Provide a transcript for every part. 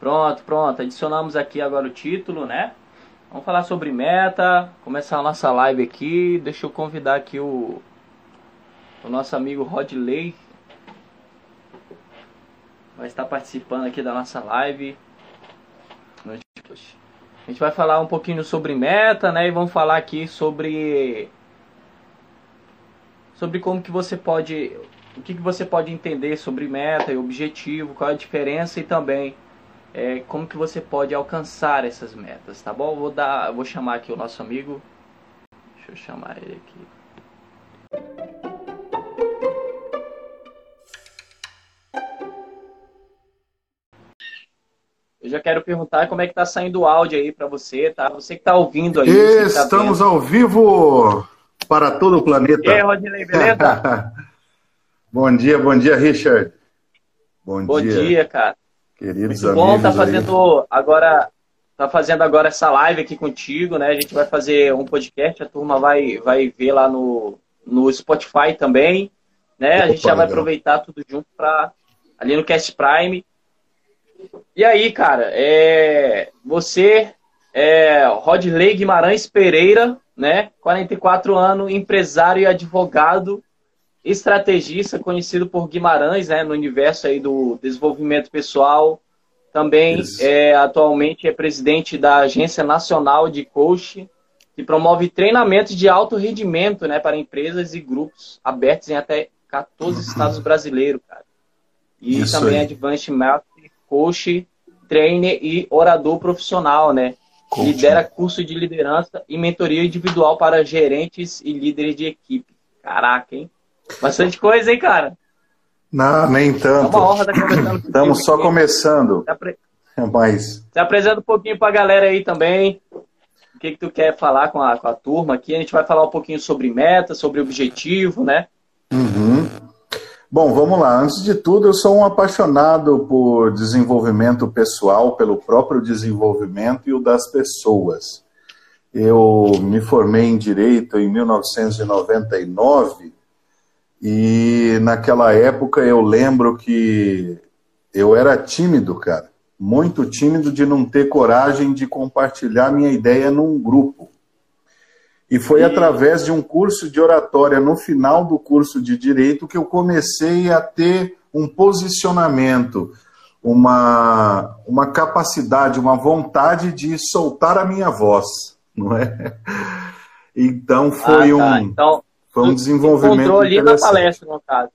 Pronto, pronto. Adicionamos aqui agora o título, né? Vamos falar sobre meta, começar a nossa live aqui. Deixa eu convidar aqui o, o nosso amigo Rodley. Vai estar participando aqui da nossa live. A gente vai falar um pouquinho sobre meta, né? E vamos falar aqui sobre sobre como que você pode o que, que você pode entender sobre meta e objetivo, qual é a diferença e também é, como que você pode alcançar essas metas, tá bom? Vou dar, vou chamar aqui o nosso amigo. Deixa eu chamar ele aqui. Eu já quero perguntar como é que tá saindo o áudio aí para você, tá? Você que tá ouvindo aí. Tá Estamos tá ao vivo para todo o planeta. E aí, Rodney, beleza? bom dia, bom dia, Richard. Bom, bom dia. dia, cara. Queridos Muito bom tá fazendo aí. agora tá fazendo agora essa live aqui contigo, né? A gente vai fazer um podcast, a turma vai vai ver lá no, no Spotify também, né? Opa, a gente já vai aproveitar tudo junto para ali no Cast Prime e aí, cara, é, você é Rodley Guimarães Pereira, né? 44 anos, empresário e advogado, estrategista, conhecido por Guimarães, né? No universo aí do desenvolvimento pessoal. Também é, atualmente é presidente da Agência Nacional de Coach, que promove treinamentos de alto rendimento, né? Para empresas e grupos abertos em até 14 estados brasileiros, cara. E Isso também aí. Advanced Math coach, trainer e orador profissional, né? Coach. Lidera curso de liderança e mentoria individual para gerentes e líderes de equipe. Caraca, hein? Bastante coisa, hein, cara? Não, nem tanto. É uma honra estar conversando Estamos só aqui. começando. Se, apre... Mas... Se apresenta um pouquinho para a galera aí também. O que, que tu quer falar com a, com a turma aqui? A gente vai falar um pouquinho sobre meta, sobre objetivo, né? Uhum. Bom, vamos lá. Antes de tudo, eu sou um apaixonado por desenvolvimento pessoal, pelo próprio desenvolvimento e o das pessoas. Eu me formei em Direito em 1999 e naquela época eu lembro que eu era tímido, cara. Muito tímido de não ter coragem de compartilhar minha ideia num grupo. E foi através de um curso de oratória no final do curso de direito que eu comecei a ter um posicionamento, uma, uma capacidade, uma vontade de soltar a minha voz, não é? Então foi ah, tá. um então, foi um desenvolvimento ali na palestra, no caso.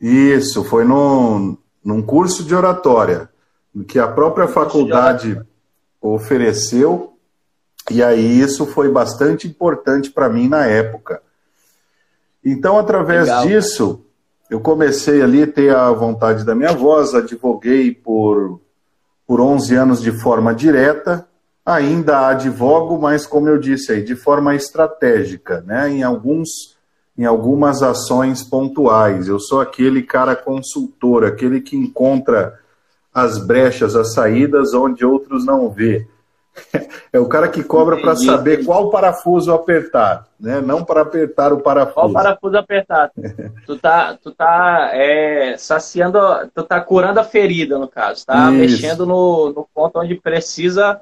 Isso, foi no, num curso de oratória que a própria faculdade ofereceu e aí isso foi bastante importante para mim na época. Então, através Legal, disso, eu comecei ali a ter a vontade da minha voz, advoguei por, por 11 anos de forma direta, ainda advogo, mas como eu disse aí, de forma estratégica, né? em, alguns, em algumas ações pontuais. Eu sou aquele cara consultor, aquele que encontra as brechas, as saídas onde outros não vê. É o cara que cobra para saber qual parafuso apertar, né? Não para apertar o parafuso. Qual parafuso apertar? tu tá, tu tá é, saciando, tu tá curando a ferida, no caso. Tá Isso. mexendo no, no ponto onde precisa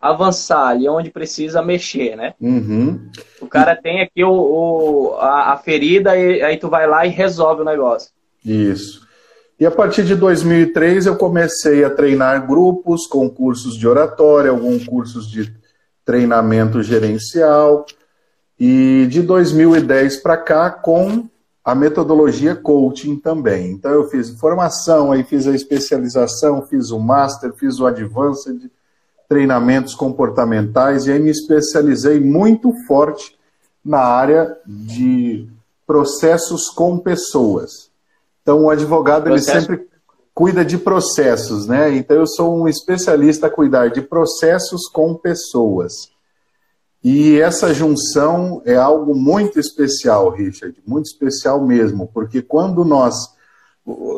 avançar, ali onde precisa mexer, né? Uhum. O cara tem aqui o, o a, a ferida e aí tu vai lá e resolve o negócio. Isso. E a partir de 2003 eu comecei a treinar grupos com cursos de oratória, alguns cursos de treinamento gerencial. E de 2010 para cá com a metodologia coaching também. Então eu fiz formação, aí fiz a especialização, fiz o master, fiz o advanced, treinamentos comportamentais e aí me especializei muito forte na área de processos com pessoas. Então, o advogado Processo. ele sempre cuida de processos, né? Então, eu sou um especialista a cuidar de processos com pessoas. E essa junção é algo muito especial, Richard, muito especial mesmo, porque quando nós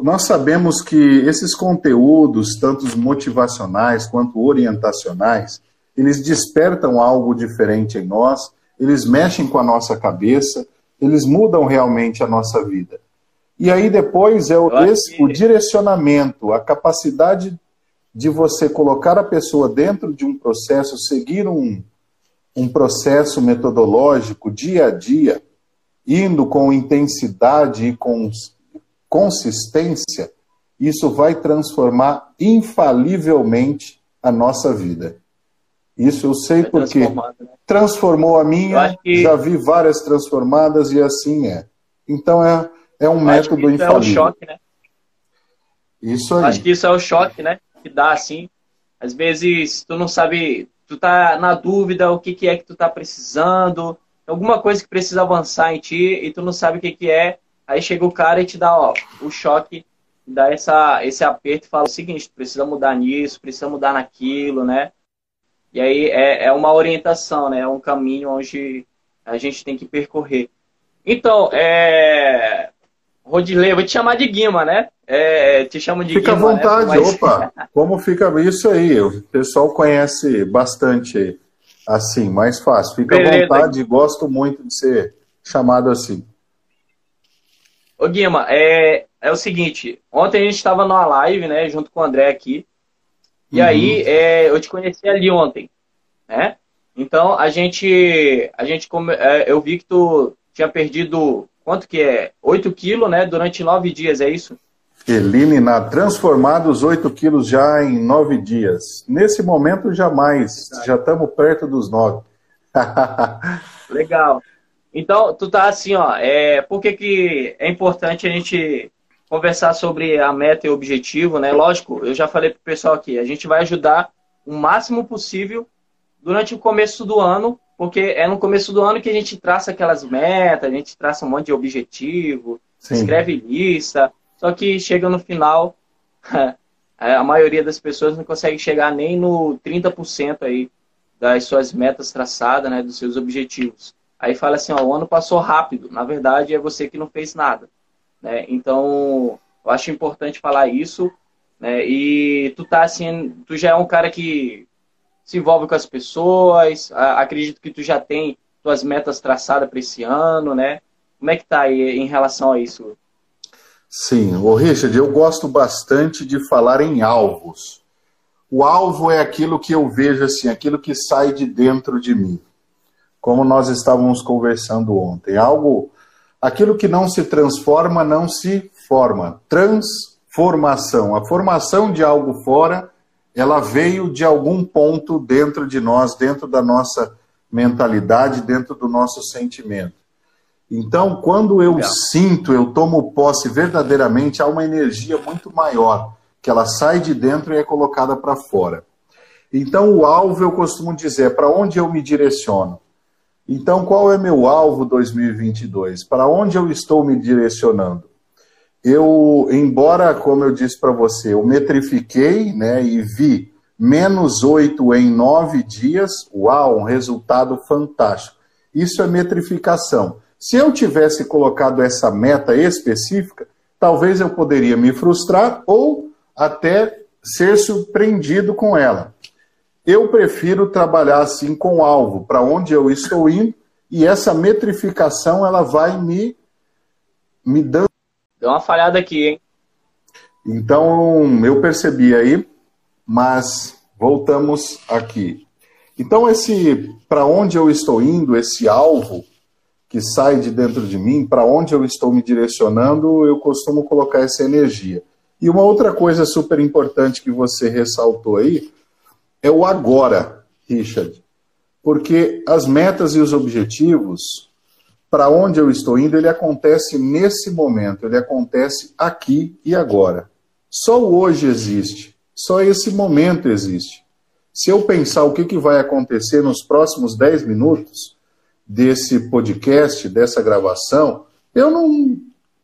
nós sabemos que esses conteúdos, tanto motivacionais quanto orientacionais, eles despertam algo diferente em nós, eles mexem com a nossa cabeça, eles mudam realmente a nossa vida. E aí depois é o, esse, o direcionamento, a capacidade de você colocar a pessoa dentro de um processo, seguir um, um processo metodológico dia a dia, indo com intensidade e com consistência, isso vai transformar infalivelmente a nossa vida. Isso eu sei porque né? transformou a minha, que... já vi várias transformadas e assim é. Então é, é um método infalível. É o choque, né? Isso aí. Acho que isso é o choque, né? Que dá assim. Às vezes tu não sabe, tu tá na dúvida o que, que é que tu tá precisando, alguma coisa que precisa avançar em ti e tu não sabe o que, que é. Aí chega o cara e te dá ó, o choque, dá essa, esse aperto e fala o seguinte, precisa mudar nisso, precisa mudar naquilo, né? E aí é, é uma orientação, né? É um caminho onde a gente tem que percorrer. Então, é... Rodilei, vou te chamar de Guima, né? É, te chamo de Fica Guima. Fica à vontade, né? opa. Como fica isso aí? O pessoal conhece bastante assim, mais fácil. Fica Beleza. à vontade, gosto muito de ser chamado assim. Ô Guima, é, é o seguinte, ontem a gente estava numa live, né, junto com o André aqui, e uhum. aí é, eu te conheci ali ontem, né? Então a gente, a gente é, eu vi que tu tinha perdido quanto que é? 8 quilos, né? Durante nove dias, é isso? Eliminar, transformados 8 quilos já em nove dias. Nesse momento, jamais. Já estamos perto dos nove. Legal. Então, tu tá assim, ó. É, por que, que é importante a gente conversar sobre a meta e o objetivo, né? Lógico, eu já falei pro pessoal aqui, a gente vai ajudar o máximo possível durante o começo do ano, porque é no começo do ano que a gente traça aquelas metas, a gente traça um monte de objetivo, Sim. escreve lista, só que chega no final, a maioria das pessoas não consegue chegar nem no 30% aí das suas metas traçadas, né, dos seus objetivos. Aí fala assim, ó, o ano passou rápido. Na verdade, é você que não fez nada. Né? Então, eu acho importante falar isso. Né? E tu tá assim, tu já é um cara que se envolve com as pessoas. Acredito que tu já tem tuas metas traçadas para esse ano, né? Como é que tá aí em relação a isso? Sim, o Richard, eu gosto bastante de falar em alvos. O alvo é aquilo que eu vejo assim, aquilo que sai de dentro de mim. Como nós estávamos conversando ontem, algo Aquilo que não se transforma não se forma. Transformação. A formação de algo fora, ela veio de algum ponto dentro de nós, dentro da nossa mentalidade, dentro do nosso sentimento. Então, quando eu Legal. sinto, eu tomo posse verdadeiramente, há uma energia muito maior, que ela sai de dentro e é colocada para fora. Então, o alvo, eu costumo dizer, para onde eu me direciono? Então, qual é meu alvo 2022? Para onde eu estou me direcionando? Eu, embora, como eu disse para você, eu metrifiquei né, e vi menos 8 em 9 dias, uau, um resultado fantástico. Isso é metrificação. Se eu tivesse colocado essa meta específica, talvez eu poderia me frustrar ou até ser surpreendido com ela. Eu prefiro trabalhar assim com alvo, para onde eu estou indo, e essa metrificação ela vai me, me dando. Deu uma falhada aqui, hein? Então, eu percebi aí, mas voltamos aqui. Então, esse para onde eu estou indo, esse alvo que sai de dentro de mim, para onde eu estou me direcionando, eu costumo colocar essa energia. E uma outra coisa super importante que você ressaltou aí é o agora, Richard. Porque as metas e os objetivos, para onde eu estou indo, ele acontece nesse momento, ele acontece aqui e agora. Só o hoje existe, só esse momento existe. Se eu pensar o que, que vai acontecer nos próximos 10 minutos desse podcast, dessa gravação, eu não,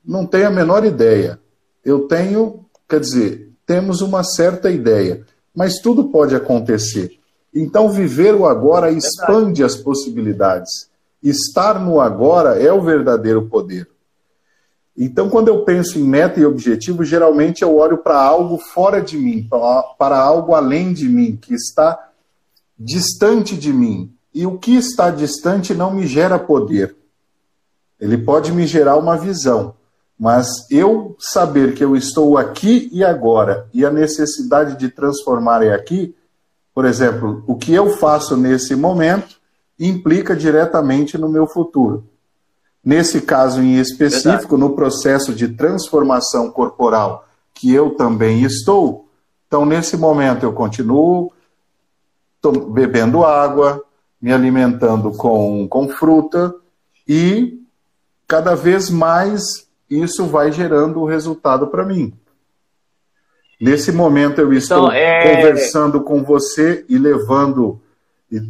não tenho a menor ideia. Eu tenho, quer dizer, temos uma certa ideia mas tudo pode acontecer. Então, viver o agora expande as possibilidades. Estar no agora é o verdadeiro poder. Então, quando eu penso em meta e objetivo, geralmente eu olho para algo fora de mim, para algo além de mim, que está distante de mim. E o que está distante não me gera poder. Ele pode me gerar uma visão, Mas eu saber que eu estou aqui e agora e a necessidade de transformar é aqui, por exemplo, o que eu faço nesse momento implica diretamente no meu futuro. Nesse caso em específico, Verdade. no processo de transformação corporal que eu também estou, então nesse momento eu continuo bebendo água, me alimentando com, com fruta e cada vez mais isso vai gerando o resultado para mim. Nesse momento eu estou então, é... conversando com você e levando e,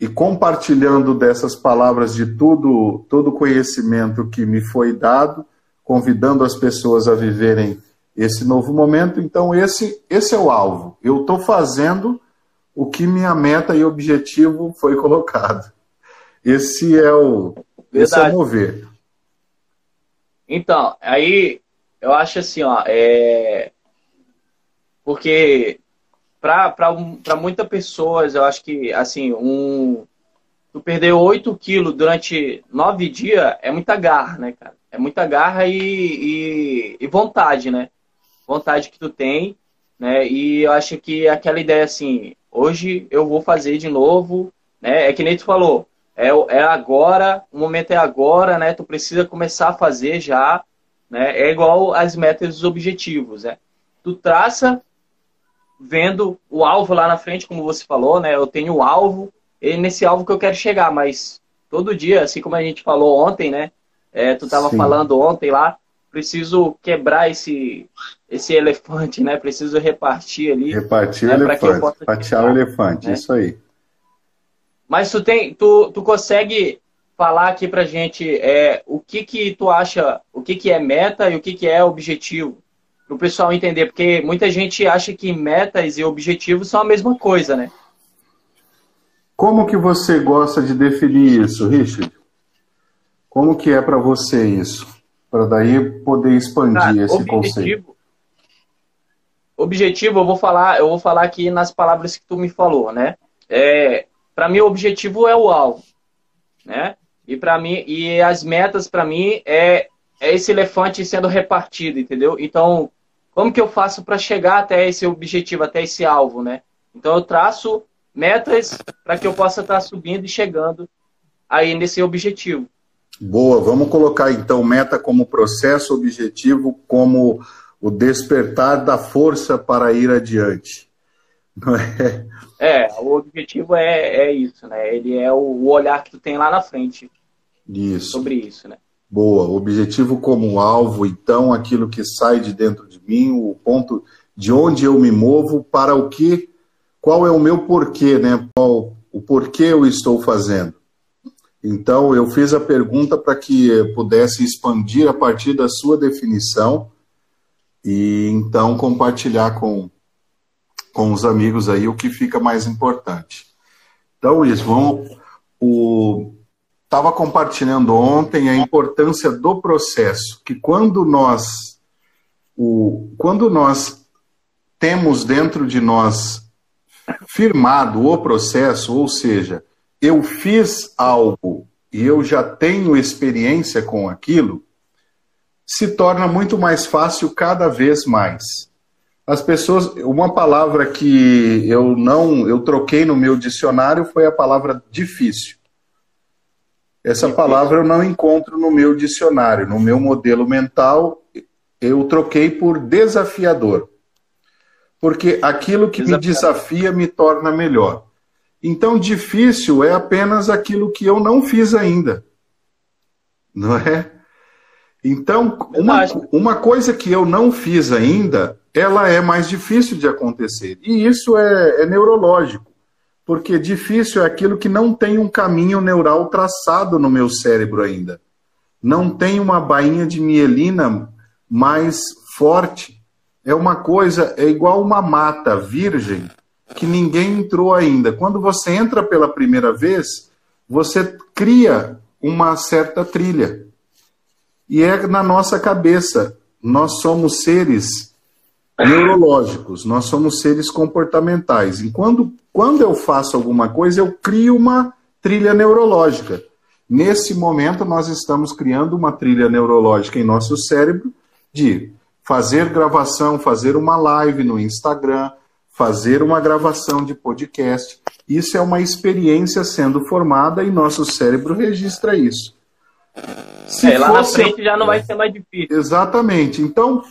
e, compartilhando dessas palavras de tudo, todo o conhecimento que me foi dado, convidando as pessoas a viverem esse novo momento. Então esse esse é o alvo. Eu estou fazendo o que minha meta e objetivo foi colocado. Esse é o Verdade. esse é o mover. Então, aí eu acho assim, ó, é... porque para muitas pessoas, eu acho que assim, um tu perder 8 quilos durante nove dias é muita garra, né, cara? É muita garra e, e, e vontade, né? Vontade que tu tem, né? E eu acho que aquela ideia assim, hoje eu vou fazer de novo, né? É que nem tu falou, é, é agora, o momento é agora, né? Tu precisa começar a fazer já, né? É igual as metas e os objetivos, né? Tu traça vendo o alvo lá na frente, como você falou, né? Eu tenho o alvo, e nesse alvo que eu quero chegar, mas todo dia, assim como a gente falou ontem, né? É, tu estava falando ontem lá, preciso quebrar esse esse elefante, né? Preciso repartir ali. Repartir né? o elefante, fatiar o elefante, né? isso aí. Mas tu tem, tu, tu consegue falar aqui pra gente é, o que que tu acha, o que que é meta e o que que é objetivo, para o pessoal entender, porque muita gente acha que metas e objetivos são a mesma coisa, né? Como que você gosta de definir isso, Richard? Como que é para você isso? Para daí poder expandir esse objetivo, conceito objetivo, eu vou falar, eu vou falar aqui nas palavras que tu me falou, né? É, para mim o objetivo é o alvo, né? E para mim e as metas para mim é, é esse elefante sendo repartido, entendeu? Então, como que eu faço para chegar até esse objetivo, até esse alvo, né? Então eu traço metas para que eu possa estar tá subindo e chegando aí nesse objetivo. Boa, vamos colocar então meta como processo, objetivo como o despertar da força para ir adiante. Não é? É, o objetivo é, é isso, né? Ele é o olhar que tu tem lá na frente. Isso. Sobre isso, né? Boa. O objetivo como alvo, então, aquilo que sai de dentro de mim, o ponto de onde eu me movo, para o que, qual é o meu porquê, né? Qual, o porquê eu estou fazendo. Então, eu fiz a pergunta para que pudesse expandir a partir da sua definição e então compartilhar com, com os amigos aí o que fica mais importante. Então, isso, vamos. O, estava compartilhando ontem a importância do processo, que quando nós o, quando nós temos dentro de nós firmado o processo, ou seja, eu fiz algo e eu já tenho experiência com aquilo, se torna muito mais fácil cada vez mais. As pessoas, uma palavra que eu não, eu troquei no meu dicionário foi a palavra difícil. Essa difícil. palavra eu não encontro no meu dicionário, no meu modelo mental eu troquei por desafiador. Porque aquilo que me desafia me torna melhor. Então, difícil é apenas aquilo que eu não fiz ainda. Não é? Então, uma, uma coisa que eu não fiz ainda, ela é mais difícil de acontecer. E isso é, é neurológico, porque difícil é aquilo que não tem um caminho neural traçado no meu cérebro ainda. Não tem uma bainha de mielina mais forte. É uma coisa, é igual uma mata virgem que ninguém entrou ainda. Quando você entra pela primeira vez, você cria uma certa trilha. E é na nossa cabeça. Nós somos seres neurológicos, nós somos seres comportamentais. E quando, quando eu faço alguma coisa, eu crio uma trilha neurológica. Nesse momento, nós estamos criando uma trilha neurológica em nosso cérebro de fazer gravação, fazer uma live no Instagram, fazer uma gravação de podcast. Isso é uma experiência sendo formada e nosso cérebro registra isso. Se é, lá fosse... na frente já não vai ser mais difícil. Exatamente. Então,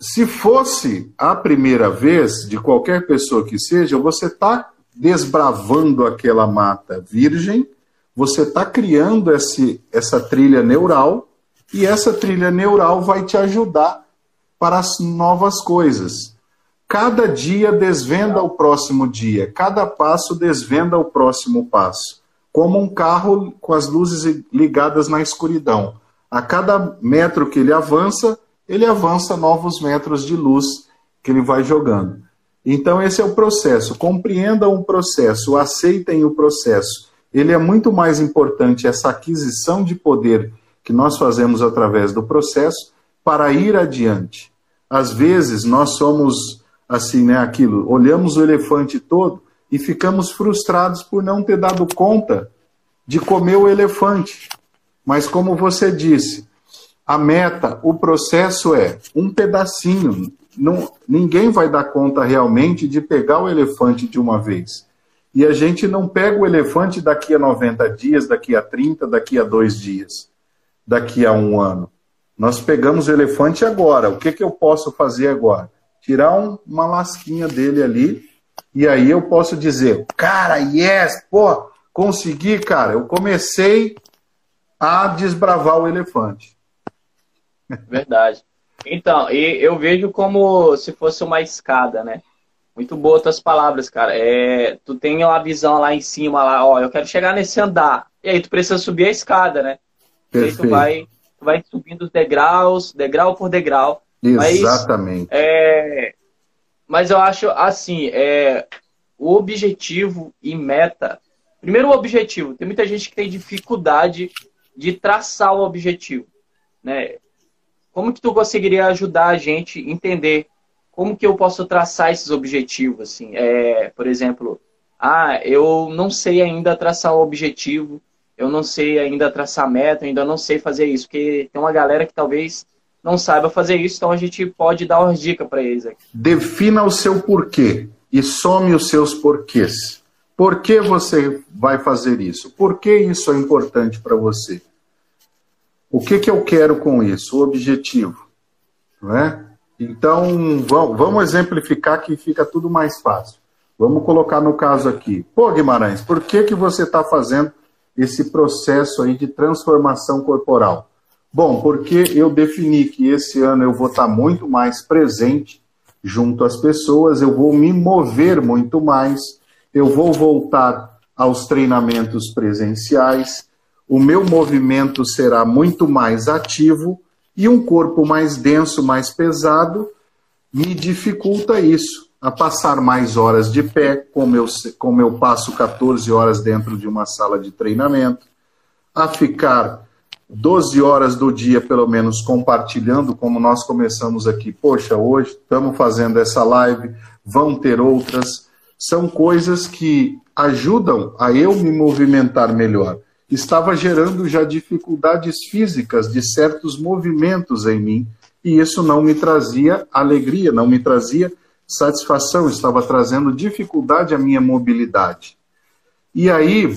se fosse a primeira vez de qualquer pessoa que seja, você está desbravando aquela mata virgem, você está criando esse, essa trilha neural e essa trilha neural vai te ajudar para as novas coisas. Cada dia desvenda o próximo dia, cada passo desvenda o próximo passo, como um carro com as luzes ligadas na escuridão. A cada metro que ele avança, ele avança novos metros de luz que ele vai jogando. Então, esse é o processo. Compreendam o processo, aceitem o processo. Ele é muito mais importante, essa aquisição de poder que nós fazemos através do processo, para ir adiante. Às vezes, nós somos assim, né? Aquilo, olhamos o elefante todo e ficamos frustrados por não ter dado conta de comer o elefante. Mas, como você disse, a meta, o processo é um pedacinho. Não, ninguém vai dar conta realmente de pegar o elefante de uma vez. E a gente não pega o elefante daqui a 90 dias, daqui a 30, daqui a dois dias, daqui a um ano. Nós pegamos o elefante agora. O que, que eu posso fazer agora? Tirar um, uma lasquinha dele ali. E aí eu posso dizer, cara, yes, pô, consegui, cara. Eu comecei a desbravar o elefante. Verdade. Então, e eu vejo como se fosse uma escada, né? Muito boa tuas palavras, cara. É, tu tem uma visão lá em cima, lá, ó, eu quero chegar nesse andar. E aí tu precisa subir a escada, né? Perfeito. E aí tu vai, tu vai subindo os degraus, degrau por degrau. Exatamente. Mas, é, mas eu acho assim, é, o objetivo e meta. Primeiro o objetivo. Tem muita gente que tem dificuldade de traçar o objetivo. Né? Como que tu conseguiria ajudar a gente entender como que eu posso traçar esses objetivos? Assim, é, por exemplo, ah, eu não sei ainda traçar o objetivo, eu não sei ainda traçar meta, ainda não sei fazer isso, porque tem uma galera que talvez não saiba fazer isso, então a gente pode dar uma dica para eles aqui. Defina o seu porquê e some os seus porquês. Por que você vai fazer isso? Por que isso é importante para você? O que, que eu quero com isso? O objetivo. Não é? Então, vamos exemplificar que fica tudo mais fácil. Vamos colocar no caso aqui. Pô, Guimarães, por que, que você está fazendo esse processo aí de transformação corporal? Bom, porque eu defini que esse ano eu vou estar muito mais presente junto às pessoas, eu vou me mover muito mais, eu vou voltar aos treinamentos presenciais, o meu movimento será muito mais ativo e um corpo mais denso, mais pesado, me dificulta isso, a passar mais horas de pé, como eu, como eu passo 14 horas dentro de uma sala de treinamento, a ficar 12 horas do dia, pelo menos, compartilhando, como nós começamos aqui. Poxa, hoje estamos fazendo essa live, vão ter outras. São coisas que ajudam a eu me movimentar melhor estava gerando já dificuldades físicas de certos movimentos em mim, e isso não me trazia alegria, não me trazia satisfação, estava trazendo dificuldade à minha mobilidade. E aí,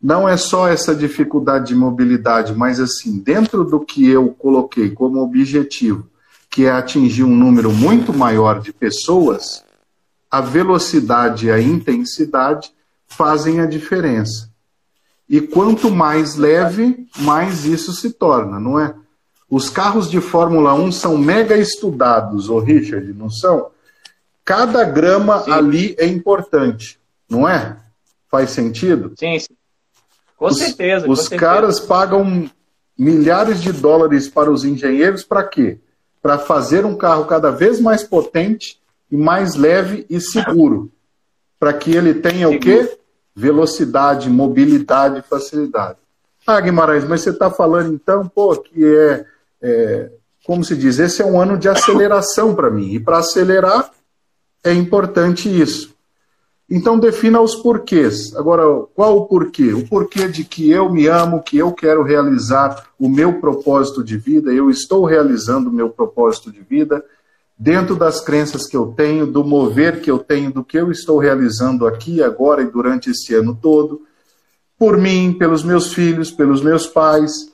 não é só essa dificuldade de mobilidade, mas assim, dentro do que eu coloquei como objetivo, que é atingir um número muito maior de pessoas, a velocidade e a intensidade fazem a diferença. E quanto mais leve, mais isso se torna, não é? Os carros de Fórmula 1 são mega estudados, ô Richard, não são? Cada grama sim. ali é importante, não é? Faz sentido? Sim, sim. Com os, certeza. Os com caras certeza. pagam milhares de dólares para os engenheiros para quê? Para fazer um carro cada vez mais potente e mais leve e seguro. Para que ele tenha seguro. o quê? velocidade, mobilidade e facilidade. Ah, Guimarães, mas você está falando então, pô, que é, é, como se diz, esse é um ano de aceleração para mim. E para acelerar é importante isso. Então defina os porquês. Agora, qual o porquê? O porquê de que eu me amo, que eu quero realizar o meu propósito de vida, eu estou realizando o meu propósito de vida, dentro das crenças que eu tenho, do mover que eu tenho, do que eu estou realizando aqui, agora e durante esse ano todo, por mim, pelos meus filhos, pelos meus pais,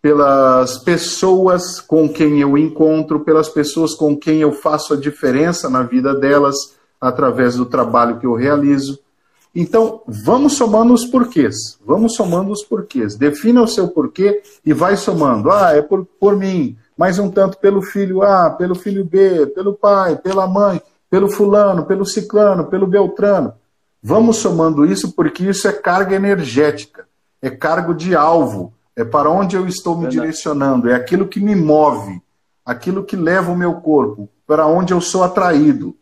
pelas pessoas com quem eu encontro, pelas pessoas com quem eu faço a diferença na vida delas através do trabalho que eu realizo. Então, vamos somando os porquês. Vamos somando os porquês. Defina o seu porquê e vai somando. Ah, é por, por mim. Mais um tanto pelo filho A, pelo filho B, pelo pai, pela mãe, pelo fulano, pelo ciclano, pelo beltrano. Vamos somando isso porque isso é carga energética, é cargo de alvo, é para onde eu estou me Verdade. direcionando, é aquilo que me move, aquilo que leva o meu corpo, para onde eu sou atraído.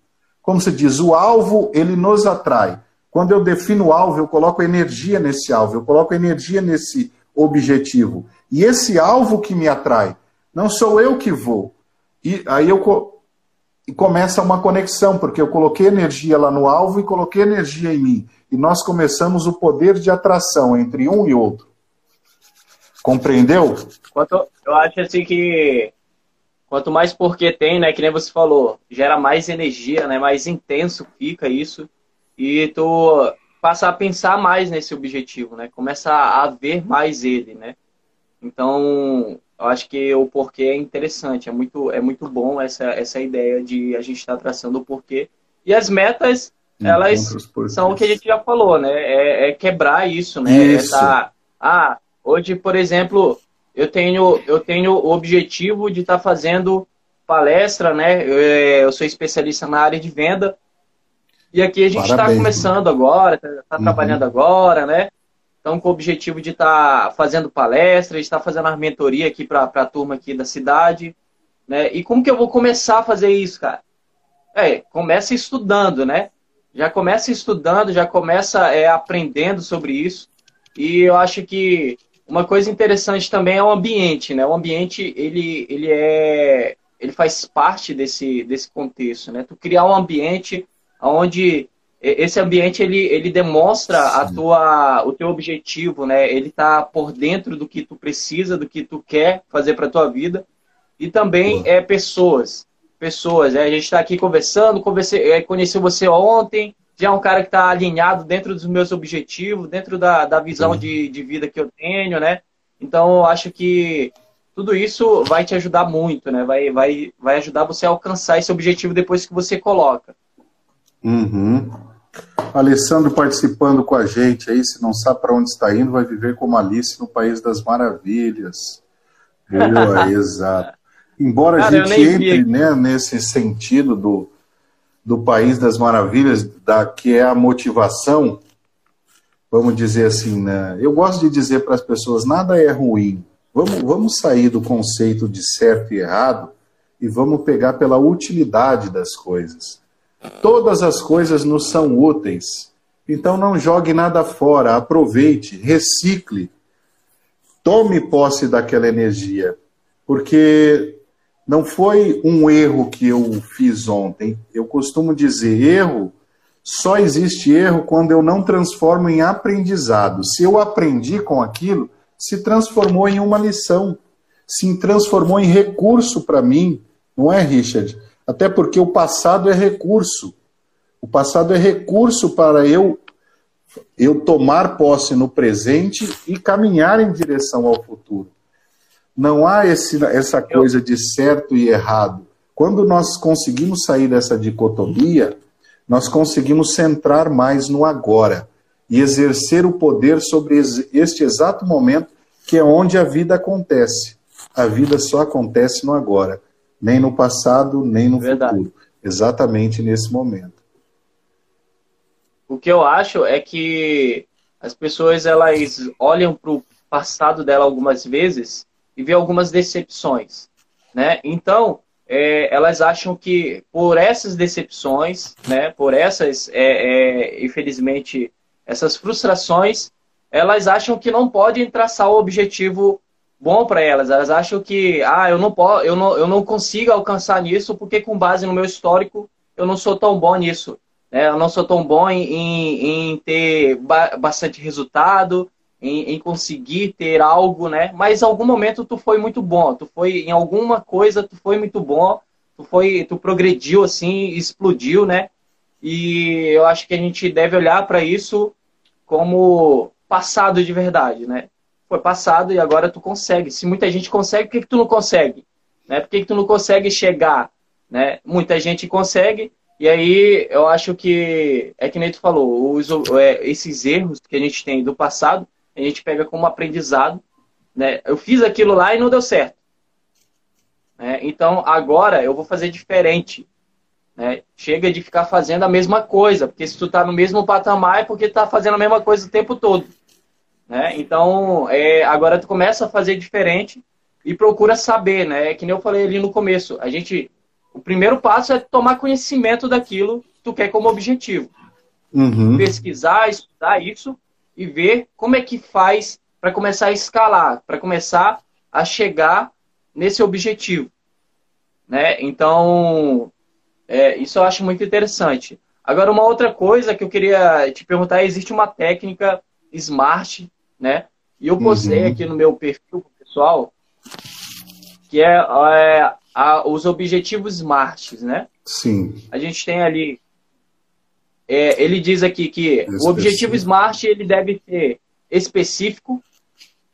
Como se diz, o alvo, ele nos atrai. Quando eu defino o alvo, eu coloco energia nesse alvo, eu coloco energia nesse objetivo. E esse alvo que me atrai, não sou eu que vou. E aí eu e começa uma conexão, porque eu coloquei energia lá no alvo e coloquei energia em mim. E nós começamos o poder de atração entre um e outro. Compreendeu? Eu acho assim que quanto mais porquê tem, né, que nem você falou, gera mais energia, né, mais intenso fica isso. E tu passa a pensar mais nesse objetivo, né? Começa a ver mais ele, né? Então, eu acho que o porquê é interessante, é muito, é muito bom essa, essa ideia de a gente estar tá traçando o porquê. E as metas, elas são o que a gente já falou, né? É, é quebrar isso, né? É isso. Ah, hoje, por exemplo, eu tenho, eu tenho o objetivo de estar tá fazendo palestra, né? Eu, é, eu, sou especialista na área de venda. E aqui a gente está começando agora, está tá uhum. trabalhando agora, né? Então, com o objetivo de estar tá fazendo palestra, de estar tá fazendo a mentoria aqui para a turma aqui da cidade. Né? E como que eu vou começar a fazer isso, cara? É, começa estudando, né? Já começa estudando, já começa é, aprendendo sobre isso. E eu acho que uma coisa interessante também é o ambiente, né? O ambiente, ele, ele é... Ele faz parte desse, desse contexto, né? Tu criar um ambiente onde esse ambiente ele, ele demonstra a tua, o teu objetivo, né? Ele tá por dentro do que tu precisa, do que tu quer fazer para tua vida e também é pessoas, pessoas. É, a gente está aqui conversando, conversei, é, conheci você ontem, já é um cara que está alinhado dentro dos meus objetivos, dentro da, da visão de, de vida que eu tenho, né? Então eu acho que tudo isso vai te ajudar muito, né? Vai, vai, vai ajudar você a alcançar esse objetivo depois que você coloca. Uhum. Alessandro participando com a gente aí, se não sabe para onde está indo, vai viver como Alice no País das Maravilhas. Boa, exato. Embora Cara, a gente entre né, nesse sentido do, do País das Maravilhas, da, que é a motivação, vamos dizer assim, né? eu gosto de dizer para as pessoas, nada é ruim. Vamos, vamos sair do conceito de certo e errado e vamos pegar pela utilidade das coisas. Todas as coisas nos são úteis. Então não jogue nada fora, aproveite, recicle. Tome posse daquela energia, porque não foi um erro que eu fiz ontem. Eu costumo dizer, erro só existe erro quando eu não transformo em aprendizado. Se eu aprendi com aquilo, se transformou em uma lição, se transformou em recurso para mim, não é, Richard? Até porque o passado é recurso. O passado é recurso para eu eu tomar posse no presente e caminhar em direção ao futuro. Não há esse, essa coisa de certo e errado. Quando nós conseguimos sair dessa dicotomia, nós conseguimos centrar mais no agora e exercer o poder sobre este exato momento que é onde a vida acontece. A vida só acontece no agora nem no passado, nem no Verdade. futuro. Exatamente nesse momento. O que eu acho é que as pessoas elas olham para o passado dela algumas vezes e vê algumas decepções, né? Então é, elas acham que por essas decepções, né, por essas, é, é, infelizmente, essas frustrações, elas acham que não podem traçar o objetivo bom para elas. Elas acham que, ah, eu não, posso, eu, não, eu não consigo alcançar nisso porque com base no meu histórico eu não sou tão bom nisso. né? eu não sou tão bom em, em, em ter ba bastante resultado, em, em, conseguir ter algo, né? Mas em algum momento tu foi muito bom, tu foi em alguma coisa tu foi muito bom, tu foi, tu progrediu assim, explodiu, né? E eu acho que a gente deve olhar para isso como passado de verdade, né? Foi passado e agora tu consegue. Se muita gente consegue, por que, que tu não consegue? Né? Por que, que tu não consegue chegar? Né? Muita gente consegue, e aí eu acho que é que nem tu falou, é, esses erros que a gente tem do passado, a gente pega como aprendizado. Né? Eu fiz aquilo lá e não deu certo. Né? Então agora eu vou fazer diferente. Né? Chega de ficar fazendo a mesma coisa, porque se tu está no mesmo patamar é porque tá fazendo a mesma coisa o tempo todo. Né? Então, é, agora tu começa a fazer diferente e procura saber, né? Que nem eu falei ali no começo. A gente, o primeiro passo é tomar conhecimento daquilo que tu quer como objetivo. Uhum. Pesquisar, estudar isso e ver como é que faz para começar a escalar, para começar a chegar nesse objetivo. Né? Então, é, isso eu acho muito interessante. Agora, uma outra coisa que eu queria te perguntar, existe uma técnica smart, né? E eu postei uhum. aqui no meu perfil pessoal, que é, é a, os objetivos smart, né? Sim. A gente tem ali, é, ele diz aqui que específico. o objetivo smart ele deve ser específico,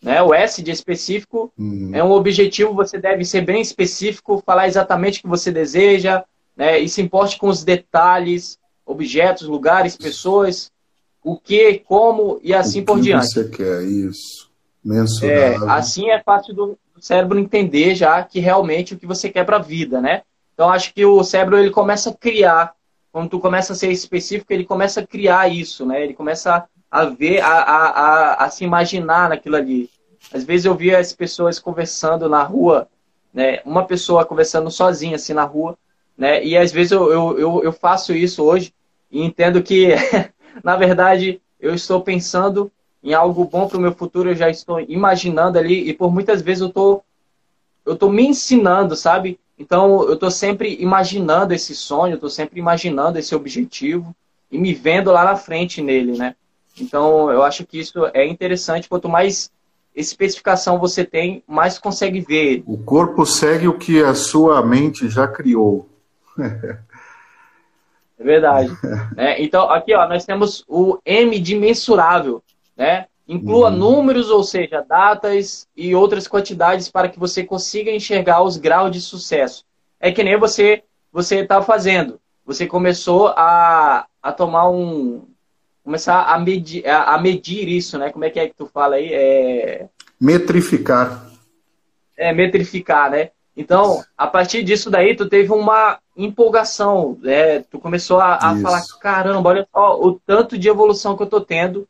né? O S de específico uhum. é um objetivo, você deve ser bem específico, falar exatamente o que você deseja, né? E se importe com os detalhes, objetos, lugares, pessoas, o que, como e assim por diante. Você quer isso? Mensurável. É, assim é fácil do cérebro entender já que realmente o que você quer para a vida, né? Então acho que o cérebro ele começa a criar, quando tu começa a ser específico, ele começa a criar isso, né? Ele começa a ver, a, a, a, a se imaginar naquilo ali. Às vezes eu via as pessoas conversando na rua, né? Uma pessoa conversando sozinha assim na rua, né? E às vezes eu, eu, eu, eu faço isso hoje e entendo que, na verdade, eu estou pensando em algo bom para o meu futuro, eu já estou imaginando ali e por muitas vezes eu tô, eu tô me ensinando, sabe? Então eu estou sempre imaginando esse sonho, estou sempre imaginando esse objetivo e me vendo lá na frente nele, né? Então eu acho que isso é interessante. Quanto mais especificação você tem, mais consegue ver. O corpo segue o que a sua mente já criou. É verdade. né? Então, aqui ó, nós temos o M de mensurável. Né? Inclua uhum. números, ou seja, datas e outras quantidades para que você consiga enxergar os graus de sucesso. É que nem você você está fazendo. Você começou a, a tomar um. Começar a medir, a, a medir isso, né? Como é que é que tu fala aí? É... Metrificar. É, metrificar, né? Então, a partir disso daí, tu teve uma empolgação, né? Tu começou a, a falar, caramba, olha só o tanto de evolução que eu tô tendo,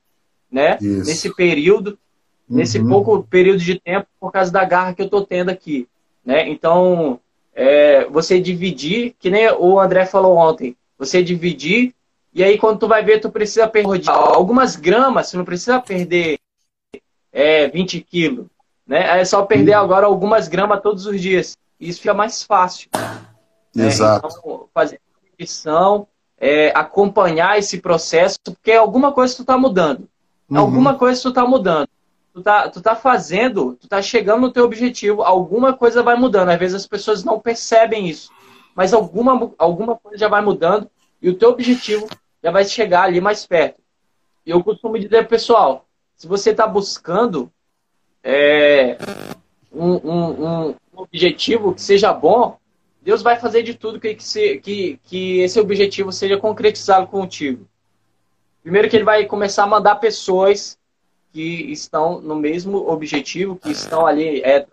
né? Isso. Nesse período, uhum. nesse pouco período de tempo, por causa da garra que eu tô tendo aqui, né? Então, é, você dividir, que nem o André falou ontem, você dividir, e aí quando tu vai ver, tu precisa perder algumas gramas, você não precisa perder é, 20 quilos, né? É só perder uhum. agora algumas gramas todos os dias. Isso fica mais fácil. Né? Exato. Então, fazer medição, é, acompanhar esse processo, porque alguma coisa tu está mudando. Uhum. Alguma coisa tu está mudando. Tu tá, tu tá fazendo, tu tá chegando no teu objetivo, alguma coisa vai mudando. Às vezes as pessoas não percebem isso. Mas alguma, alguma coisa já vai mudando e o teu objetivo já vai chegar ali mais perto. E eu costumo dizer, pessoal, se você está buscando é, um, um, um, objetivo que seja bom, Deus vai fazer de tudo que, que, que esse objetivo seja concretizado contigo. Primeiro que ele vai começar a mandar pessoas que estão no mesmo objetivo, que estão ali é,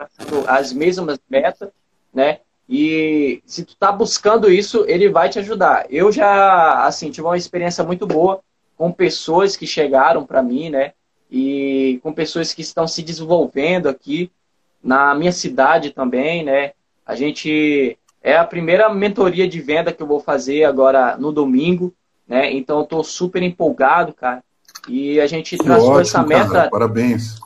as mesmas metas, né? E se tu tá buscando isso, ele vai te ajudar. Eu já, assim, tive uma experiência muito boa com pessoas que chegaram para mim, né? e com pessoas que estão se desenvolvendo aqui na minha cidade também, né? A gente é a primeira mentoria de venda que eu vou fazer agora no domingo, né? Então eu tô super empolgado, cara. E a gente que traçou ótimo, essa meta. Cara. Parabéns.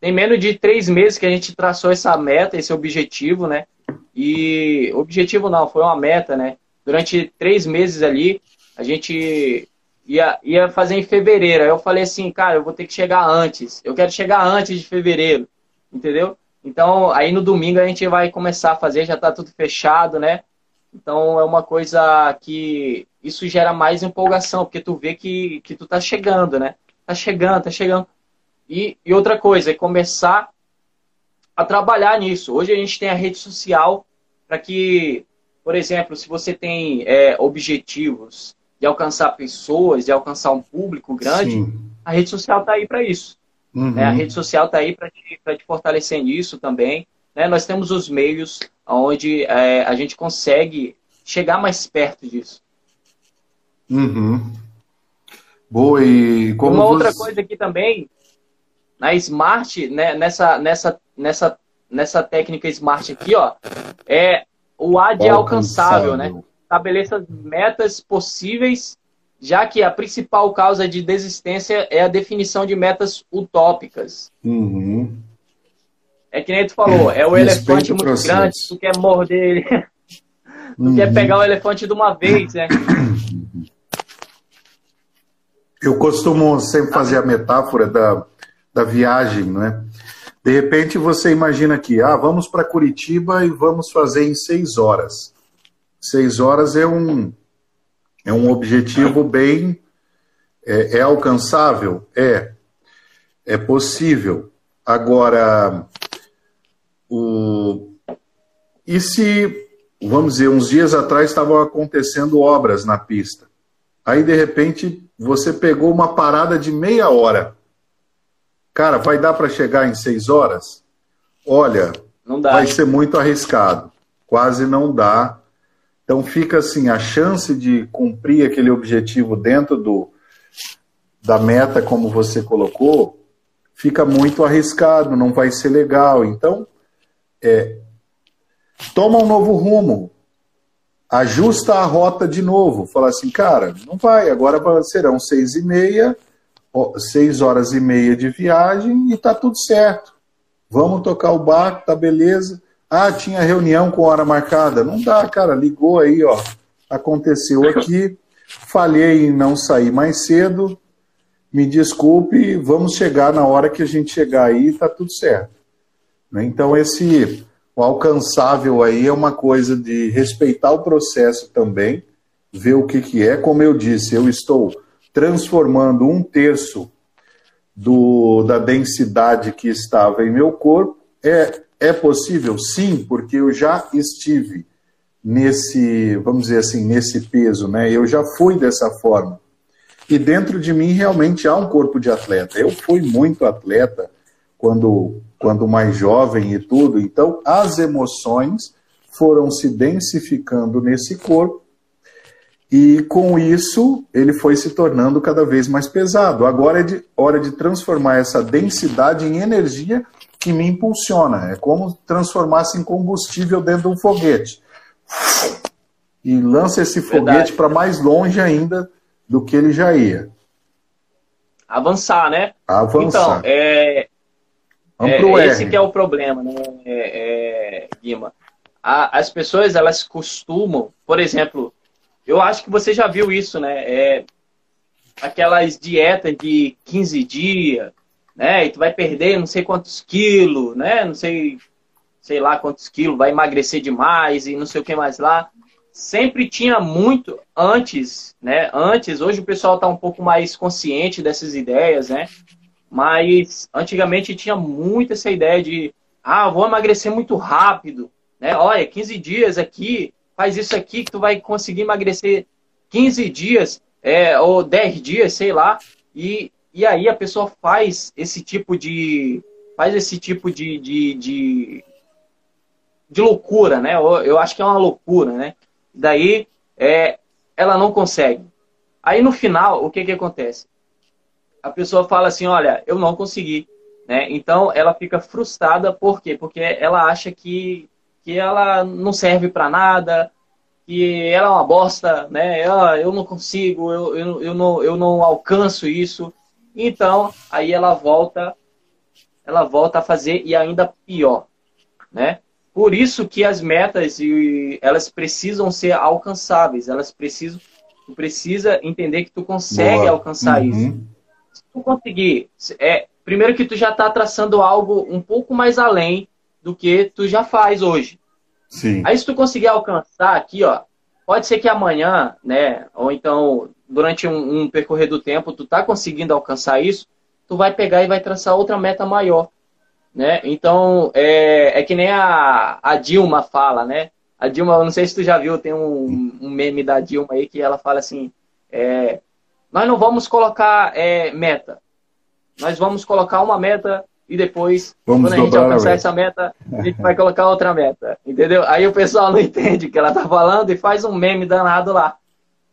Tem menos de três meses que a gente traçou essa meta, esse objetivo, né? E objetivo não, foi uma meta, né? Durante três meses ali, a gente ia, ia fazer em fevereiro. Aí eu falei assim, cara, eu vou ter que chegar antes. Eu quero chegar antes de fevereiro, entendeu? Então, aí no domingo a gente vai começar a fazer, já está tudo fechado, né? Então é uma coisa que isso gera mais empolgação, porque tu vê que, que tu tá chegando, né? Tá chegando, tá chegando. E, e outra coisa, é começar a trabalhar nisso. Hoje a gente tem a rede social para que, por exemplo, se você tem é, objetivos de alcançar pessoas, de alcançar um público grande, Sim. a rede social está aí para isso. Uhum. Né? A rede social está aí para te, te fortalecer nisso também. Né? Nós temos os meios onde é, a gente consegue chegar mais perto disso. Uhum. Boa, e como Uma você... outra coisa aqui também, na Smart, né, nessa, nessa, nessa, nessa técnica Smart aqui, ó, é o A de alcançável, alcançável né? Estabeleça metas possíveis, já que a principal causa de desistência é a definição de metas utópicas. Uhum. É que nem tu falou, é o elefante muito processo. grande, tu quer morder ele. tu uhum. quer pegar o elefante de uma vez, né? Eu costumo sempre fazer a metáfora da, da viagem, né? De repente você imagina que, ah, vamos para Curitiba e vamos fazer em seis horas. Seis horas é um, é um objetivo bem. É, é alcançável? É. É possível. Agora, o... e se, vamos dizer, uns dias atrás estavam acontecendo obras na pista. Aí, de repente, você pegou uma parada de meia hora. Cara, vai dar para chegar em seis horas? Olha, vai ser muito arriscado. Quase não dá. Então fica assim, a chance de cumprir aquele objetivo dentro do, da meta, como você colocou, fica muito arriscado, não vai ser legal. Então, é, toma um novo rumo, ajusta a rota de novo, fala assim, cara, não vai, agora serão seis e meia, seis horas e meia de viagem e tá tudo certo. Vamos tocar o barco, tá beleza. Ah, tinha reunião com hora marcada. Não dá, cara, ligou aí, ó. Aconteceu aqui, falhei em não sair mais cedo. Me desculpe, vamos chegar na hora que a gente chegar aí, tá tudo certo. Né? Então esse o alcançável aí é uma coisa de respeitar o processo também, ver o que, que é. Como eu disse, eu estou transformando um terço do, da densidade que estava em meu corpo. É, é possível? Sim, porque eu já estive nesse, vamos dizer assim, nesse peso, né? Eu já fui dessa forma. E dentro de mim realmente há um corpo de atleta. Eu fui muito atleta quando quando mais jovem e tudo. Então, as emoções foram se densificando nesse corpo e com isso ele foi se tornando cada vez mais pesado. Agora é de, hora de transformar essa densidade em energia que me impulsiona. É como transformar-se em combustível dentro de um foguete. E lança esse foguete para mais longe ainda do que ele já ia. Avançar, né? Avançar. Então, é, é, esse que é o problema, né, é, é, Guima? A, as pessoas, elas costumam, por exemplo, eu acho que você já viu isso, né? É, aquelas dietas de 15 dias, né? E tu vai perder não sei quantos quilos, né? Não sei, sei lá quantos quilos, vai emagrecer demais e não sei o que mais lá. Sempre tinha muito antes, né? Antes, hoje o pessoal está um pouco mais consciente dessas ideias, né? Mas antigamente tinha muito essa ideia de, ah, vou emagrecer muito rápido, né? Olha, 15 dias aqui, faz isso aqui que tu vai conseguir emagrecer 15 dias, é, ou 10 dias, sei lá. E, e aí a pessoa faz esse tipo de faz esse tipo de, de, de, de loucura, né? Eu, acho que é uma loucura, né? Daí é, ela não consegue. Aí no final, o que que acontece? A pessoa fala assim, olha, eu não consegui. Né? Então ela fica frustrada, por quê? Porque ela acha que, que ela não serve para nada, que ela é uma bosta, né? Eu, eu não consigo, eu, eu, eu, não, eu não alcanço isso. Então, aí ela volta, ela volta a fazer e ainda pior, né? Por isso que as metas elas precisam ser alcançáveis, elas precisam Tu precisa entender que tu consegue Boa. alcançar uhum. isso. Tu conseguir, é, primeiro que tu já está traçando algo um pouco mais além do que tu já faz hoje. Sim. Aí se tu conseguir alcançar aqui, ó, pode ser que amanhã, né, ou então durante um, um percorrer do tempo, tu tá conseguindo alcançar isso, tu vai pegar e vai traçar outra meta maior, né? Então, é, é que nem a, a Dilma fala, né? A Dilma, eu não sei se tu já viu, tem um, um meme da Dilma aí que ela fala assim, é, nós não vamos colocar é, meta, nós vamos colocar uma meta e depois, Vamos quando a gente alcançar a essa meta, a gente vai colocar outra meta. Entendeu? Aí o pessoal não entende o que ela tá falando e faz um meme danado lá.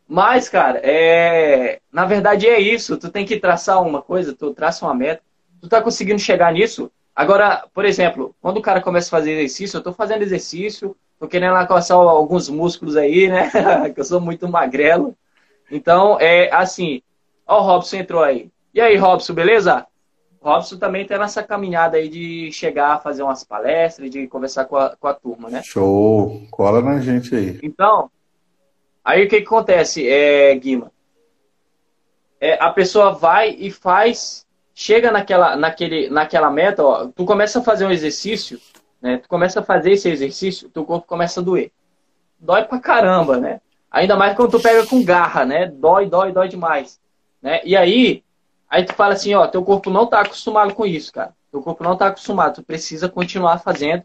Mas, cara, é... na verdade é isso. Tu tem que traçar uma coisa, tu traça uma meta. Tu tá conseguindo chegar nisso. Agora, por exemplo, quando o cara começa a fazer exercício, eu tô fazendo exercício, tô querendo alcançar alguns músculos aí, né? que eu sou muito magrelo. Então, é assim. Ó, o Robson entrou aí. E aí, Robson, beleza? Robson também está nessa caminhada aí de chegar a fazer umas palestras, de conversar com a, com a turma, né? Show! Cola na gente aí. Então, aí o que, que acontece, é, Guima? É, a pessoa vai e faz, chega naquela, naquele, naquela meta, ó, tu começa a fazer um exercício, né? Tu começa a fazer esse exercício, teu corpo começa a doer. Dói pra caramba, né? Ainda mais quando tu pega com garra, né? Dói, dói, dói demais. Né? E aí, Aí tu fala assim, ó, teu corpo não tá acostumado com isso, cara. Teu corpo não tá acostumado, tu precisa continuar fazendo.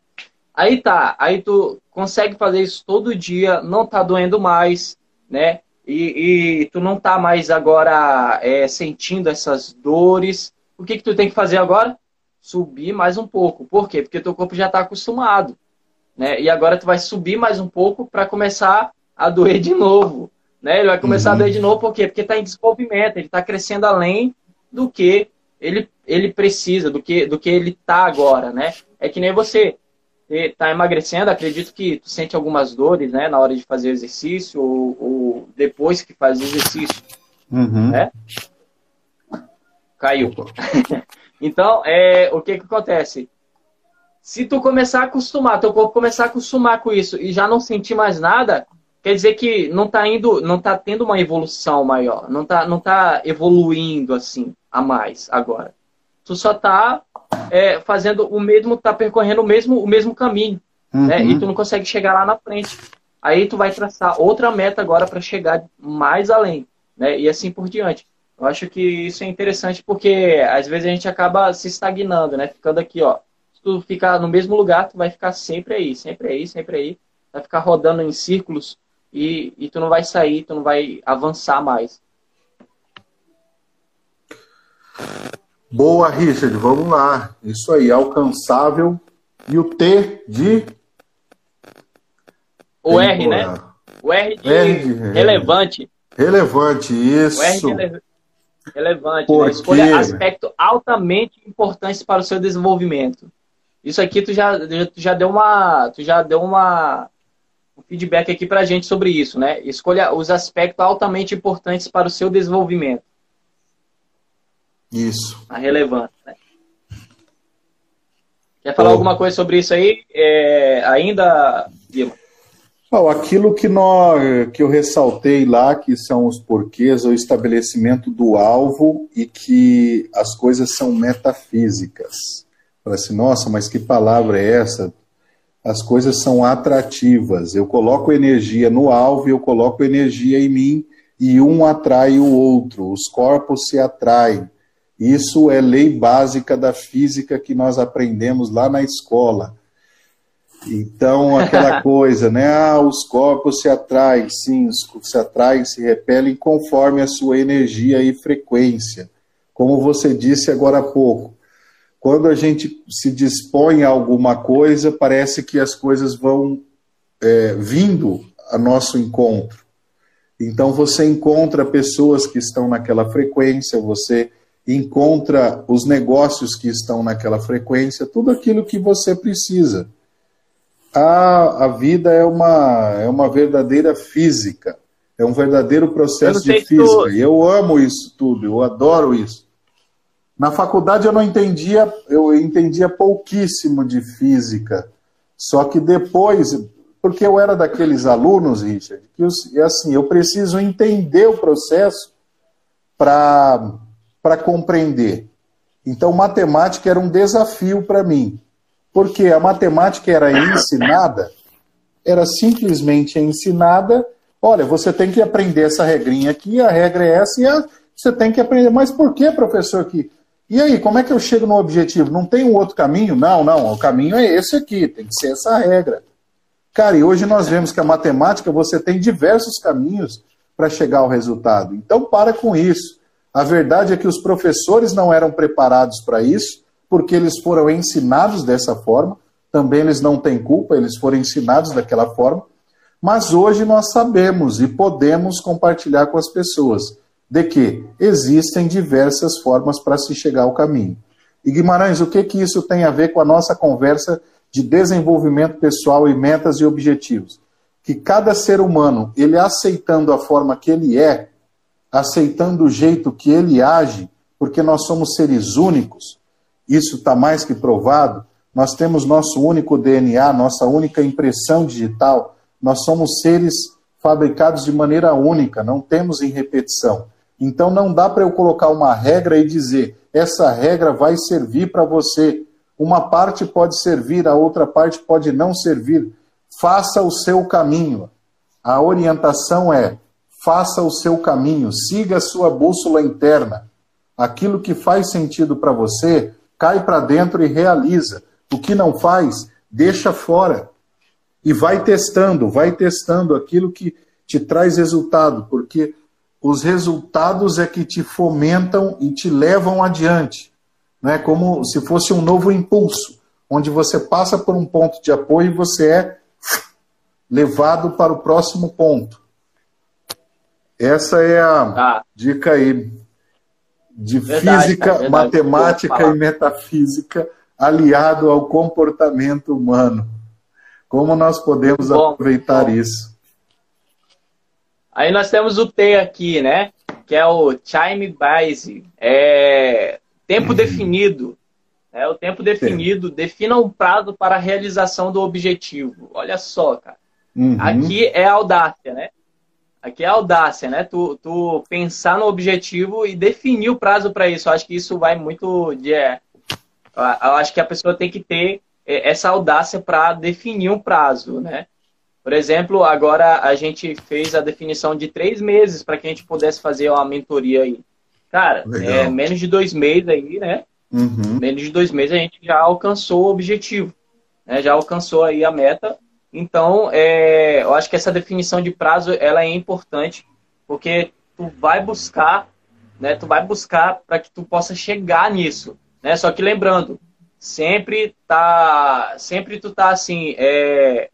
Aí tá, aí tu consegue fazer isso todo dia, não tá doendo mais, né? E, e tu não tá mais agora é, sentindo essas dores. O que que tu tem que fazer agora? Subir mais um pouco. Por quê? Porque teu corpo já tá acostumado, né? E agora tu vai subir mais um pouco para começar a doer de novo, né? Ele vai começar uhum. a doer de novo, por quê? Porque tá em desenvolvimento, ele tá crescendo além do que ele, ele precisa, do que, do que ele tá agora, né? É que nem você tá emagrecendo, acredito que tu sente algumas dores, né, na hora de fazer exercício ou, ou depois que faz exercício, uhum. né? Caiu. então, é, o que que acontece? Se tu começar a acostumar, teu corpo começar a acostumar com isso e já não sentir mais nada, quer dizer que não tá indo, não tá tendo uma evolução maior, não tá, não tá evoluindo assim a mais agora. Tu só tá é, fazendo o mesmo, tá percorrendo o mesmo, o mesmo caminho, uhum. né? E tu não consegue chegar lá na frente. Aí tu vai traçar outra meta agora para chegar mais além, né? E assim por diante. Eu acho que isso é interessante porque às vezes a gente acaba se estagnando, né? Ficando aqui, ó. Se tu ficar no mesmo lugar, tu vai ficar sempre aí, sempre aí, sempre aí. Vai ficar rodando em círculos e, e tu não vai sair, tu não vai avançar mais. Boa, Richard, vamos lá. Isso aí, alcançável. E o T de. O R, né? O R de, R de relevante. Relevante, isso. O R de rele... relevante. Por né? Escolha aspecto altamente importante para o seu desenvolvimento. Isso aqui tu já, tu já deu uma. Tu já deu uma um feedback aqui pra gente sobre isso, né? Escolha os aspectos altamente importantes para o seu desenvolvimento. Isso. A relevância. Né? Quer falar alguma coisa sobre isso aí? É, ainda, Guilherme? Oh, aquilo que, nós, que eu ressaltei lá, que são os porquês, o estabelecimento do alvo e que as coisas são metafísicas. Fala assim, nossa, mas que palavra é essa? As coisas são atrativas. Eu coloco energia no alvo, eu coloco energia em mim e um atrai o outro. Os corpos se atraem. Isso é lei básica da física que nós aprendemos lá na escola. Então, aquela coisa, né? Ah, os corpos se atraem, sim, se atraem, se repelem conforme a sua energia e frequência. Como você disse agora há pouco, quando a gente se dispõe a alguma coisa, parece que as coisas vão é, vindo a nosso encontro. Então, você encontra pessoas que estão naquela frequência, você encontra os negócios que estão naquela frequência, tudo aquilo que você precisa. A, a vida é uma, é uma verdadeira física, é um verdadeiro processo de física. E eu amo isso tudo, eu adoro isso. Na faculdade eu não entendia, eu entendia pouquíssimo de física. Só que depois, porque eu era daqueles alunos, Richard, que os, assim, eu preciso entender o processo para compreender. Então, matemática era um desafio para mim, porque a matemática era ensinada, era simplesmente ensinada. Olha, você tem que aprender essa regrinha aqui, a regra é essa, e a, você tem que aprender. Mas por que, professor, aqui? E aí, como é que eu chego no objetivo? Não tem um outro caminho? Não, não, o caminho é esse aqui, tem que ser essa regra. Cara, e hoje nós vemos que a matemática você tem diversos caminhos para chegar ao resultado. Então para com isso. A verdade é que os professores não eram preparados para isso, porque eles foram ensinados dessa forma. Também eles não têm culpa, eles foram ensinados daquela forma. Mas hoje nós sabemos e podemos compartilhar com as pessoas de que existem diversas formas para se chegar ao caminho. E Guimarães, o que que isso tem a ver com a nossa conversa de desenvolvimento pessoal e metas e objetivos. Que cada ser humano, ele aceitando a forma que ele é, aceitando o jeito que ele age, porque nós somos seres únicos, isso está mais que provado, nós temos nosso único DNA, nossa única impressão digital, nós somos seres fabricados de maneira única, não temos em repetição. Então não dá para eu colocar uma regra e dizer, essa regra vai servir para você uma parte pode servir, a outra parte pode não servir. Faça o seu caminho. A orientação é: faça o seu caminho, siga a sua bússola interna. Aquilo que faz sentido para você, cai para dentro e realiza. O que não faz, deixa fora. E vai testando, vai testando aquilo que te traz resultado, porque os resultados é que te fomentam e te levam adiante né, como se fosse um novo impulso, onde você passa por um ponto de apoio e você é levado para o próximo ponto. Essa é a ah. dica aí de verdade, física, verdade, matemática e metafísica aliado ao comportamento humano. Como nós podemos bom, aproveitar bom. isso? Aí nós temos o T aqui, né? Que é o time base. É, Tempo uhum. definido. É, o tempo definido Sim. defina um prazo para a realização do objetivo. Olha só, cara. Uhum. Aqui é audácia, né? Aqui é audácia, né? Tu, tu pensar no objetivo e definir o prazo para isso. Eu acho que isso vai muito de. É, eu acho que a pessoa tem que ter é, essa audácia para definir um prazo, né? Por exemplo, agora a gente fez a definição de três meses para que a gente pudesse fazer uma mentoria aí. Cara, é, menos de dois meses aí, né? Uhum. Menos de dois meses a gente já alcançou o objetivo, né? Já alcançou aí a meta. Então, é, eu acho que essa definição de prazo ela é importante porque tu vai buscar, né? Tu vai buscar para que tu possa chegar nisso, né? Só que lembrando, sempre tá, sempre tu tá assim, é,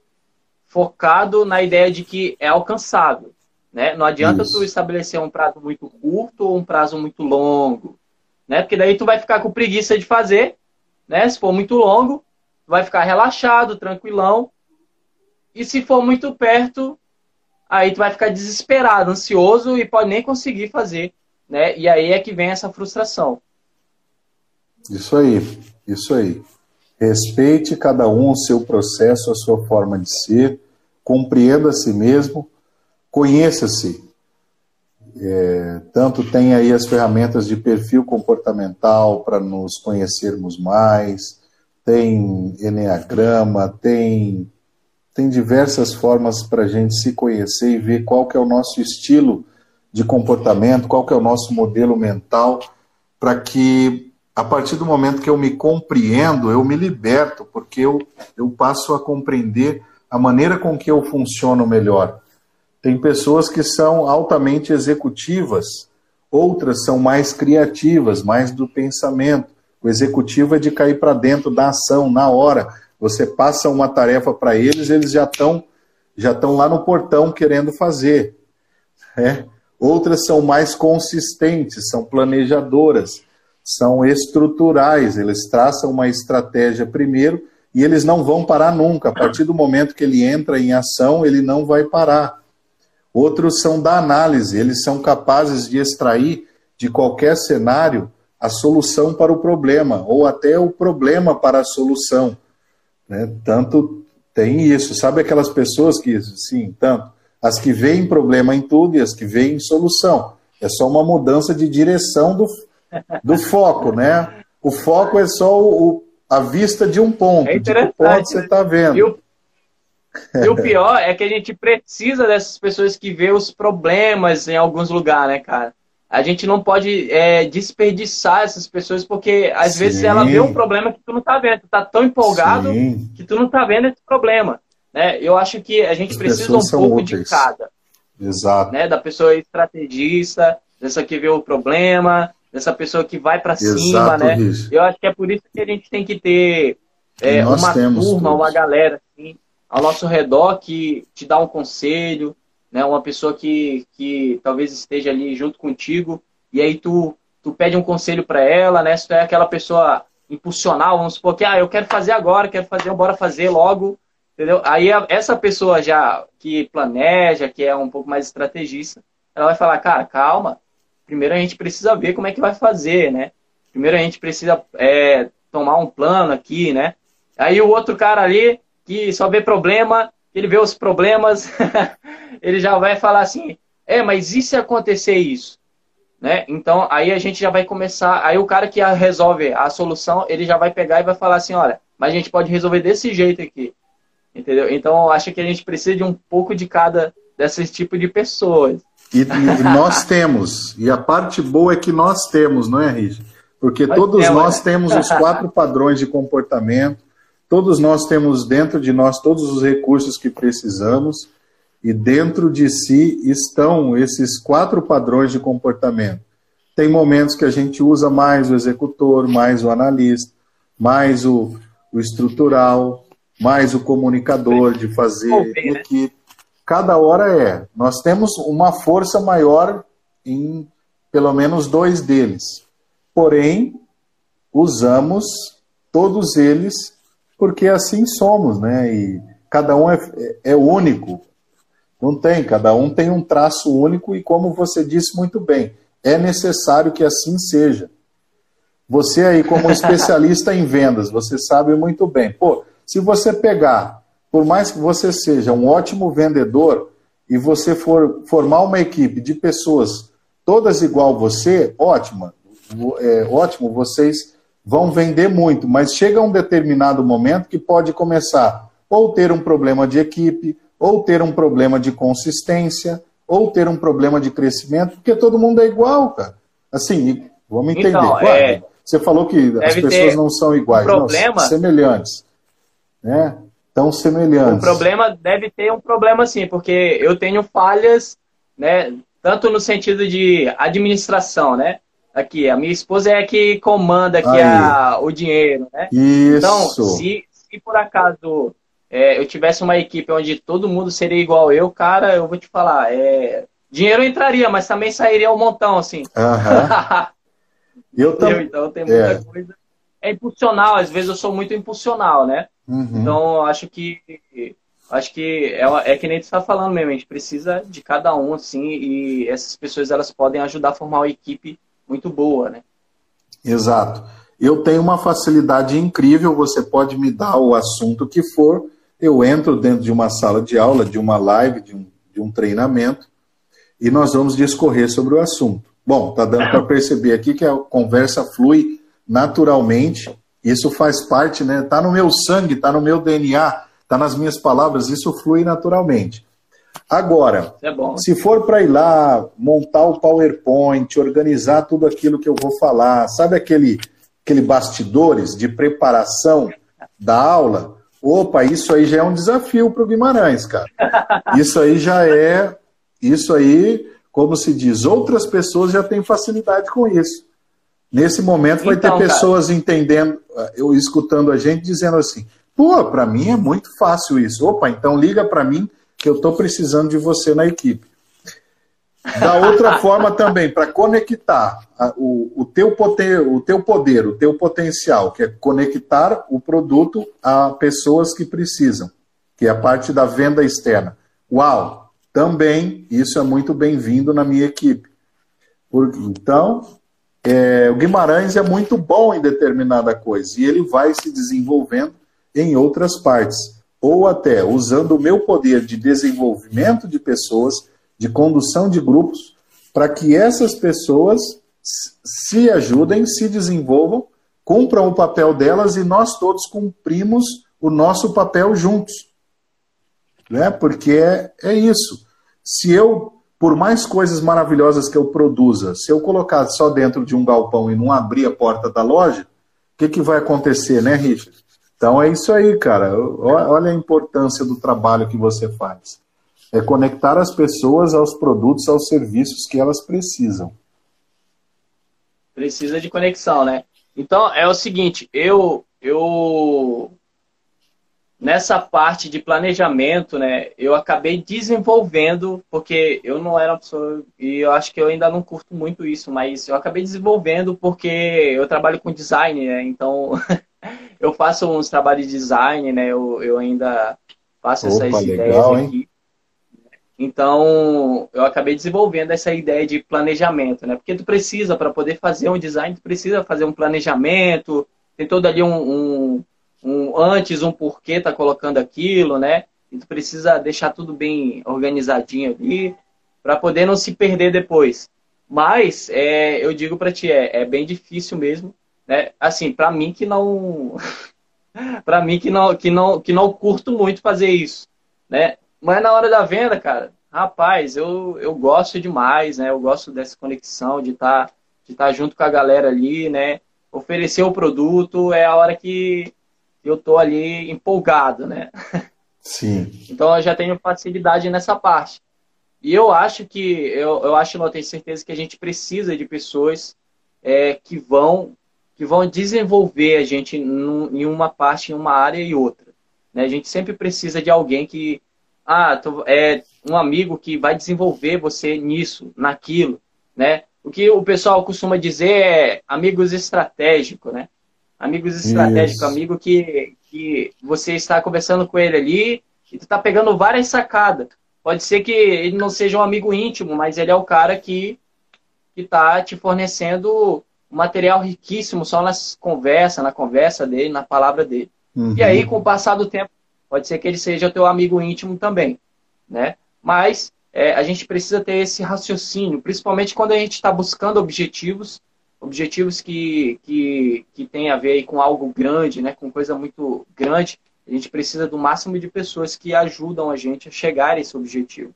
focado na ideia de que é alcançável. Né? Não adianta Isso. tu estabelecer um prazo muito curto ou um prazo muito longo, né? Porque daí tu vai ficar com preguiça de fazer, né? Se for muito longo, tu vai ficar relaxado, tranquilão. E se for muito perto, aí tu vai ficar desesperado, ansioso e pode nem conseguir fazer, né? E aí é que vem essa frustração. Isso aí, isso aí. Respeite cada um o seu processo, a sua forma de ser, compreenda a si mesmo. Conheça-se. É, tanto tem aí as ferramentas de perfil comportamental para nos conhecermos mais, tem Enneagrama, tem, tem diversas formas para a gente se conhecer e ver qual que é o nosso estilo de comportamento, qual que é o nosso modelo mental, para que a partir do momento que eu me compreendo, eu me liberto, porque eu, eu passo a compreender a maneira com que eu funciono melhor. Tem pessoas que são altamente executivas, outras são mais criativas, mais do pensamento. O executivo é de cair para dentro da ação na hora. Você passa uma tarefa para eles, eles já estão já estão lá no portão querendo fazer. É. Outras são mais consistentes, são planejadoras, são estruturais, eles traçam uma estratégia primeiro e eles não vão parar nunca. A partir do momento que ele entra em ação, ele não vai parar. Outros são da análise, eles são capazes de extrair de qualquer cenário a solução para o problema, ou até o problema para a solução. Né? Tanto Tem isso. Sabe aquelas pessoas que, sim, tanto, as que veem problema em tudo e as que veem solução. É só uma mudança de direção do, do foco, né? O foco é só o, a vista de um ponto, é de que ponto você está né? vendo. E o, e o, pior é que a gente precisa dessas pessoas que vê os problemas em alguns lugares, né, cara? A gente não pode é, desperdiçar essas pessoas, porque às Sim. vezes ela vê um problema que tu não tá vendo. Tu tá tão empolgado Sim. que tu não tá vendo esse problema. Né? Eu acho que a gente As precisa um pouco úteis. de cada. Exato. Né? Da pessoa estrategista, dessa que vê o problema, dessa pessoa que vai para cima, né? Isso. Eu acho que é por isso que a gente tem que ter é, uma turma, todos. uma galera assim, ao nosso redor que te dá um conselho, né? Uma pessoa que, que talvez esteja ali junto contigo e aí tu, tu pede um conselho para ela, né? Se tu é aquela pessoa impulsional, vamos supor que ah, eu quero fazer agora, quero fazer, bora fazer logo, entendeu? Aí essa pessoa já que planeja, que é um pouco mais estrategista, ela vai falar, cara, calma, primeiro a gente precisa ver como é que vai fazer, né? Primeiro a gente precisa é, tomar um plano aqui, né? Aí o outro cara ali que só vê problema, ele vê os problemas, ele já vai falar assim, é, mas e se acontecer isso? Né? Então aí a gente já vai começar, aí o cara que resolve a solução, ele já vai pegar e vai falar assim, olha, mas a gente pode resolver desse jeito aqui. Entendeu? Então eu acho que a gente precisa de um pouco de cada desses tipos de pessoas. E, e, nós temos. E a parte boa é que nós temos, não é, Richard? Porque todos temos, nós né? temos os quatro padrões de comportamento, todos nós temos dentro de nós todos os recursos que precisamos, e dentro de si estão esses quatro padrões de comportamento. Tem momentos que a gente usa mais o executor, mais o analista, mais o, o estrutural, mais o comunicador de fazer equipe cada hora é. Nós temos uma força maior em pelo menos dois deles. Porém, usamos todos eles porque assim somos, né? E cada um é, é único. Não tem, cada um tem um traço único e, como você disse muito bem, é necessário que assim seja. Você aí, como especialista em vendas, você sabe muito bem. Pô, se você pegar por mais que você seja um ótimo vendedor e você for formar uma equipe de pessoas todas igual você, ótima, é, ótimo, vocês vão vender muito, mas chega um determinado momento que pode começar ou ter um problema de equipe, ou ter um problema de consistência, ou ter um problema de crescimento, porque todo mundo é igual, cara. Assim, vamos entender. Então, é... Você falou que as pessoas não são iguais, um problema... não, semelhantes. Né? Tão semelhantes. O problema deve ter um problema sim, porque eu tenho falhas, né? Tanto no sentido de administração, né? Aqui, a minha esposa é a que comanda aqui a, o dinheiro, né? Isso. Então, se, se por acaso é, eu tivesse uma equipe onde todo mundo seria igual eu, cara, eu vou te falar, é, dinheiro entraria, mas também sairia um montão, assim. Uhum. eu também. Então tem muita é. coisa. É impulsional, às vezes eu sou muito impulsional, né? Uhum. Então, acho que acho que é, é que nem tu está falando mesmo, a gente precisa de cada um, assim, e essas pessoas elas podem ajudar a formar uma equipe muito boa, né? Exato. Eu tenho uma facilidade incrível, você pode me dar o assunto que for, eu entro dentro de uma sala de aula, de uma live, de um, de um treinamento, e nós vamos discorrer sobre o assunto. Bom, tá dando para perceber aqui que a conversa flui naturalmente, isso faz parte, né? Tá no meu sangue, tá no meu DNA, tá nas minhas palavras, isso flui naturalmente. Agora, é se for para ir lá, montar o PowerPoint, organizar tudo aquilo que eu vou falar, sabe aquele, aquele bastidores de preparação da aula? Opa, isso aí já é um desafio para o Guimarães, cara. Isso aí já é, isso aí, como se diz, outras pessoas já têm facilidade com isso. Nesse momento vai então, ter pessoas cara... entendendo, eu escutando a gente dizendo assim: "Pô, para mim é muito fácil isso. Opa, então liga para mim que eu estou precisando de você na equipe". Da outra forma também, para conectar o, o, teu poder, o teu poder, o teu potencial, que é conectar o produto a pessoas que precisam, que é a parte da venda externa. Uau! Também isso é muito bem-vindo na minha equipe. Por, então, é, o Guimarães é muito bom em determinada coisa e ele vai se desenvolvendo em outras partes. ou até usando o meu poder de desenvolvimento de pessoas, de condução de grupos, para que essas pessoas se ajudem, se desenvolvam, cumpram o papel delas e nós todos cumprimos o nosso papel juntos. Né? Porque é, é isso. Se eu, por mais coisas maravilhosas que eu produza, se eu colocar só dentro de um galpão e não abrir a porta da loja, o que, que vai acontecer, né, Richard? Então é isso aí, cara. Olha a importância do trabalho que você faz. É conectar as pessoas aos produtos, aos serviços que elas precisam. Precisa de conexão, né? Então é o seguinte, eu eu nessa parte de planejamento, né, eu acabei desenvolvendo, porque eu não era uma pessoa, e eu acho que eu ainda não curto muito isso, mas eu acabei desenvolvendo porque eu trabalho com design, né, então eu faço uns trabalhos de design, né? Eu, eu ainda faço Opa, essas legal, ideias aqui. Hein? Então, eu acabei desenvolvendo essa ideia de planejamento, né? Porque tu precisa, para poder fazer um design, tu precisa fazer um planejamento, tem todo ali um, um, um antes, um porquê tá colocando aquilo, né? E tu precisa deixar tudo bem organizadinho ali, para poder não se perder depois. Mas, é, eu digo para ti, é, é bem difícil mesmo, né? Assim, para mim que não para mim que não que não que não curto muito fazer isso, né? Mas na hora da venda, cara, rapaz, eu, eu gosto demais, né? Eu gosto dessa conexão de estar tá, de tá junto com a galera ali, né? Oferecer o produto é a hora que eu tô ali empolgado, né? Sim. Então eu já tenho facilidade nessa parte. E eu acho que eu, eu acho, não tenho certeza que a gente precisa de pessoas é, que vão que vão desenvolver a gente em uma parte, em uma área e outra. Né? A gente sempre precisa de alguém que, ah, é um amigo que vai desenvolver você nisso, naquilo, né? O que o pessoal costuma dizer é amigos estratégicos, né? Amigos estratégicos, amigo que, que você está conversando com ele ali e tu está pegando várias sacadas. Pode ser que ele não seja um amigo íntimo, mas ele é o cara que está te fornecendo um material riquíssimo só nas conversas, na conversa dele, na palavra dele. Uhum. E aí, com o passar do tempo, pode ser que ele seja teu amigo íntimo também, né? Mas é, a gente precisa ter esse raciocínio, principalmente quando a gente está buscando objetivos, objetivos que, que, que tem a ver com algo grande, né? Com coisa muito grande. A gente precisa do máximo de pessoas que ajudam a gente a chegar a esse objetivo.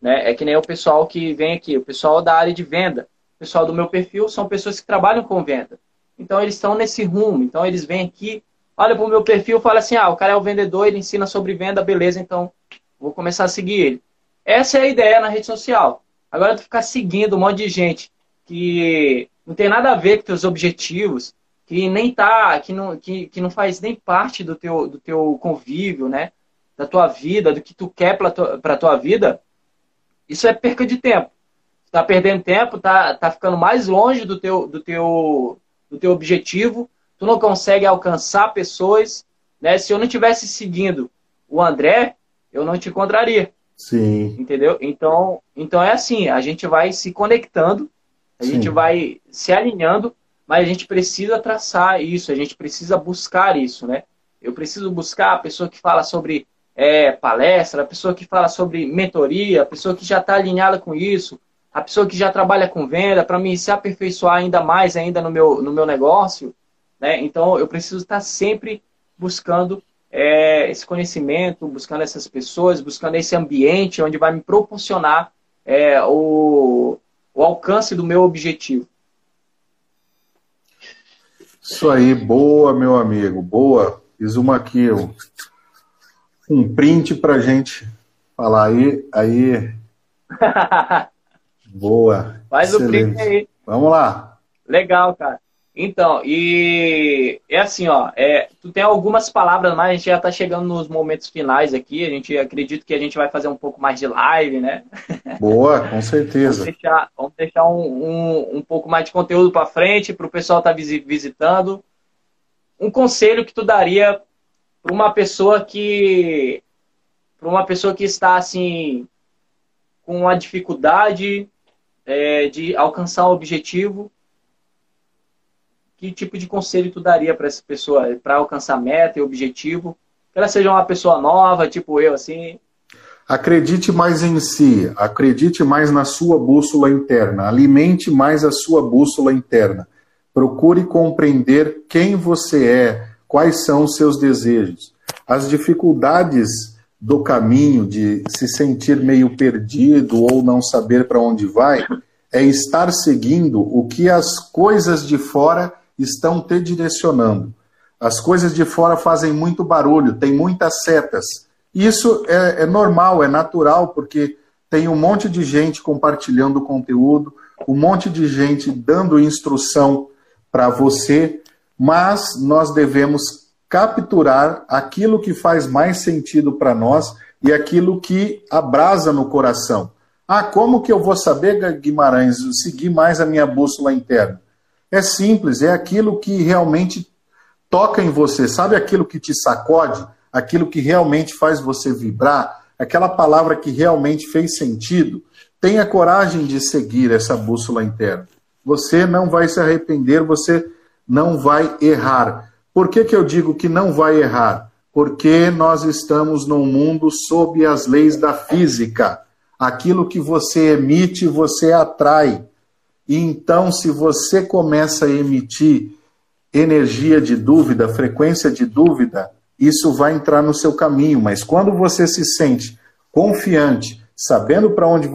Né? É que nem o pessoal que vem aqui, o pessoal da área de venda pessoal do meu perfil são pessoas que trabalham com venda. Então eles estão nesse rumo. Então eles vêm aqui, olha para o meu perfil, fala assim: ah, o cara é o vendedor, ele ensina sobre venda, beleza, então vou começar a seguir ele. Essa é a ideia na rede social. Agora tu ficar seguindo um monte de gente que não tem nada a ver com teus objetivos, que nem tá, que não, que, que não faz nem parte do teu, do teu convívio, né? Da tua vida, do que tu quer para tua, pra tua vida, isso é perca de tempo tá perdendo tempo, tá, tá ficando mais longe do teu, do, teu, do teu objetivo, tu não consegue alcançar pessoas. Né? Se eu não tivesse seguindo o André, eu não te encontraria. Sim. Entendeu? Então, então é assim, a gente vai se conectando, a Sim. gente vai se alinhando, mas a gente precisa traçar isso, a gente precisa buscar isso, né? Eu preciso buscar a pessoa que fala sobre é, palestra, a pessoa que fala sobre mentoria, a pessoa que já está alinhada com isso, a pessoa que já trabalha com venda, para me se aperfeiçoar ainda mais ainda no meu, no meu negócio, né? Então eu preciso estar sempre buscando é, esse conhecimento, buscando essas pessoas, buscando esse ambiente onde vai me proporcionar é, o, o alcance do meu objetivo. Isso aí, boa, meu amigo, boa. Fiz uma aqui, um, print para gente falar aí, aí Boa. Faz Excelente. o print aí. Vamos lá. Legal, cara. Então, e é assim, ó, é, tu tem algumas palavras mais, a gente já tá chegando nos momentos finais aqui, a gente acredita que a gente vai fazer um pouco mais de live, né? Boa, com certeza. vamos deixar, vamos deixar um, um, um pouco mais de conteúdo para frente, para o pessoal estar tá visitando. Um conselho que tu daria para uma pessoa que para uma pessoa que está assim com uma dificuldade é, de alcançar o objetivo, que tipo de conselho tu daria para essa pessoa para alcançar meta e objetivo? que ela seja uma pessoa nova, tipo eu, assim. Acredite mais em si, acredite mais na sua bússola interna, alimente mais a sua bússola interna. Procure compreender quem você é, quais são os seus desejos. As dificuldades do caminho de se sentir meio perdido ou não saber para onde vai é estar seguindo o que as coisas de fora estão te direcionando. As coisas de fora fazem muito barulho, tem muitas setas isso é, é normal, é natural, porque tem um monte de gente compartilhando conteúdo, um monte de gente dando instrução para você, mas nós devemos capturar aquilo que faz mais sentido para nós e aquilo que abrasa no coração. Ah, como que eu vou saber, Guimarães, seguir mais a minha bússola interna? É simples, é aquilo que realmente toca em você. Sabe aquilo que te sacode? aquilo que realmente faz você vibrar, aquela palavra que realmente fez sentido, tenha coragem de seguir essa bússola interna. Você não vai se arrepender, você não vai errar. Por que, que eu digo que não vai errar? Porque nós estamos num mundo sob as leis da física. Aquilo que você emite, você atrai. Então, se você começa a emitir energia de dúvida, frequência de dúvida, isso vai entrar no seu caminho, mas quando você se sente confiante, sabendo para onde